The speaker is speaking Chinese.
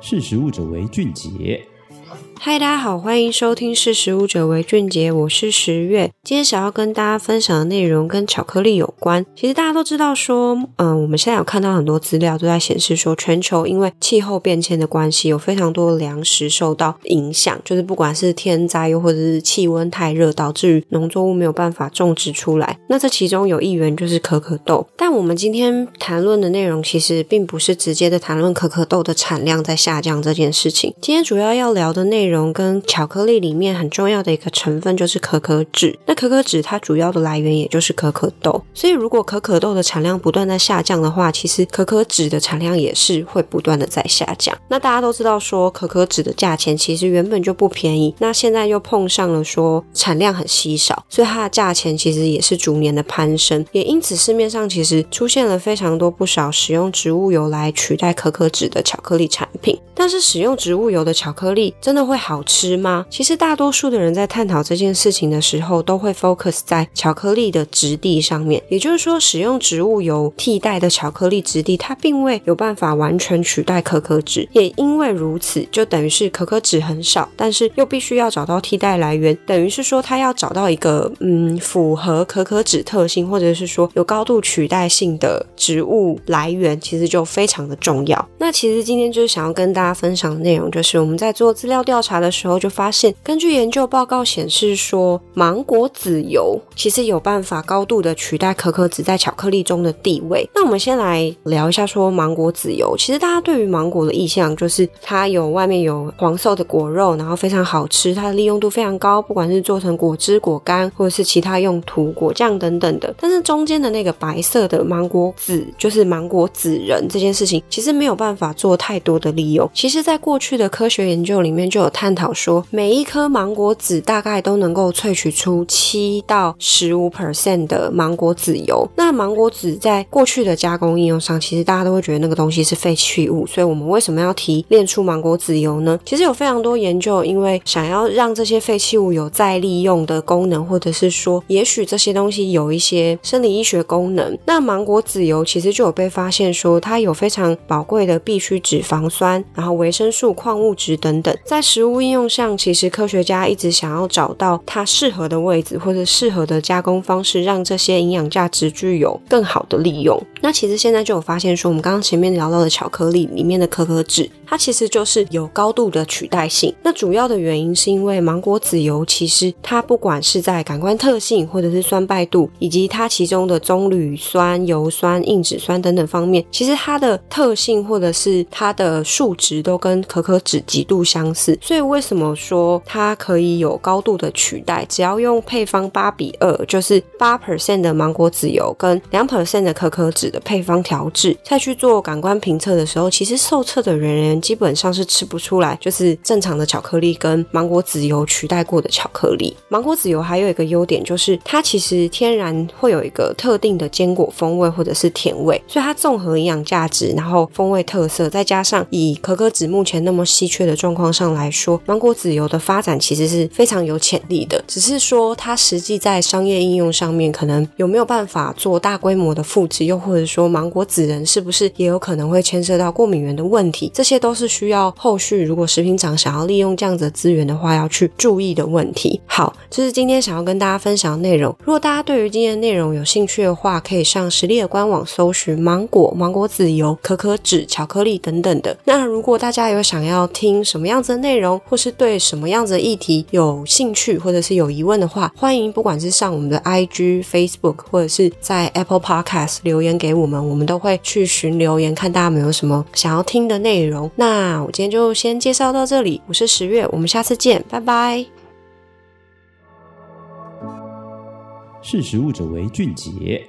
识时务者为俊杰。嗨，大家好，欢迎收听《识食物者为俊杰》，我是十月。今天想要跟大家分享的内容跟巧克力有关。其实大家都知道说，嗯，我们现在有看到很多资料都在显示说，全球因为气候变迁的关系，有非常多的粮食受到影响，就是不管是天灾又或者是气温太热，导致于农作物没有办法种植出来。那这其中有一员就是可可豆。但我们今天谈论的内容其实并不是直接的谈论可可豆的产量在下降这件事情。今天主要要聊的内容。内容跟巧克力里面很重要的一个成分就是可可脂。那可可脂它主要的来源也就是可可豆，所以如果可可豆的产量不断在下降的话，其实可可脂的产量也是会不断的在下降。那大家都知道说可可脂的价钱其实原本就不便宜，那现在又碰上了说产量很稀少，所以它的价钱其实也是逐年的攀升。也因此市面上其实出现了非常多不少使用植物油来取代可可脂的巧克力产品。但是使用植物油的巧克力真的会好吃吗？其实大多数的人在探讨这件事情的时候，都会 focus 在巧克力的质地上面。也就是说，使用植物油替代的巧克力质地，它并未有办法完全取代可可脂。也因为如此，就等于是可可脂很少，但是又必须要找到替代来源，等于是说，它要找到一个嗯符合可可脂特性，或者是说有高度取代性的植物来源，其实就非常的重要。那其实今天就是想要跟大家。分享的内容就是我们在做资料调查查的时候，就发现，根据研究报告显示说，芒果籽油其实有办法高度的取代可可脂在巧克力中的地位。那我们先来聊一下说芒果籽油。其实大家对于芒果的印象就是它有外面有黄色的果肉，然后非常好吃，它的利用度非常高，不管是做成果汁、果干或者是其他用途、果酱等等的。但是中间的那个白色的芒果籽，就是芒果籽仁这件事情，其实没有办法做太多的利用。其实，在过去的科学研究里面，就有探讨说，每一颗芒果籽大概都能够萃取出七到十五 percent 的芒果籽油。那芒果籽在过去的加工应用上，其实大家都会觉得那个东西是废弃物。所以，我们为什么要提炼出芒果籽油呢？其实有非常多研究，因为想要让这些废弃物有再利用的功能，或者是说，也许这些东西有一些生理医学功能。那芒果籽油其实就有被发现说，它有非常宝贵的必需脂肪酸，然后维生素、矿物质等等，在食物应用上，其实科学家一直想要找到它适合的位置，或者适合的加工方式，让这些营养价值具有更好的利用。那其实现在就有发现说，我们刚刚前面聊到的巧克力里面的可可脂，它其实就是有高度的取代性。那主要的原因是因为芒果籽油，其实它不管是在感官特性，或者是酸败度，以及它其中的棕榈酸、油酸、硬脂酸等等方面，其实它的特性或者是它的数值都跟可可脂极度相似。所以为什么说它可以有高度的取代？只要用配方八比二，就是八 percent 的芒果籽油跟两 percent 的可可脂。的配方调制，再去做感官评测的时候，其实受测的人员基本上是吃不出来，就是正常的巧克力跟芒果籽油取代过的巧克力。芒果籽油还有一个优点，就是它其实天然会有一个特定的坚果风味或者是甜味，所以它综合营养价值，然后风味特色，再加上以可可脂目前那么稀缺的状况上来说，芒果籽油的发展其实是非常有潜力的。只是说它实际在商业应用上面，可能有没有办法做大规模的复制，又或者说芒果籽仁是不是也有可能会牵涉到过敏源的问题？这些都是需要后续如果食品厂想要利用这样子的资源的话，要去注意的问题。好，这是今天想要跟大家分享的内容。如果大家对于今天的内容有兴趣的话，可以上实力的官网搜寻芒果、芒果籽油、可可脂、巧克力等等的。那如果大家有想要听什么样子的内容，或是对什么样子的议题有兴趣，或者是有疑问的话，欢迎不管是上我们的 IG、Facebook，或者是在 Apple Podcast 留言给。我们，我们都会去寻留言，看大家有没有什么想要听的内容。那我今天就先介绍到这里，我是十月，我们下次见，拜拜。识食物者为俊杰。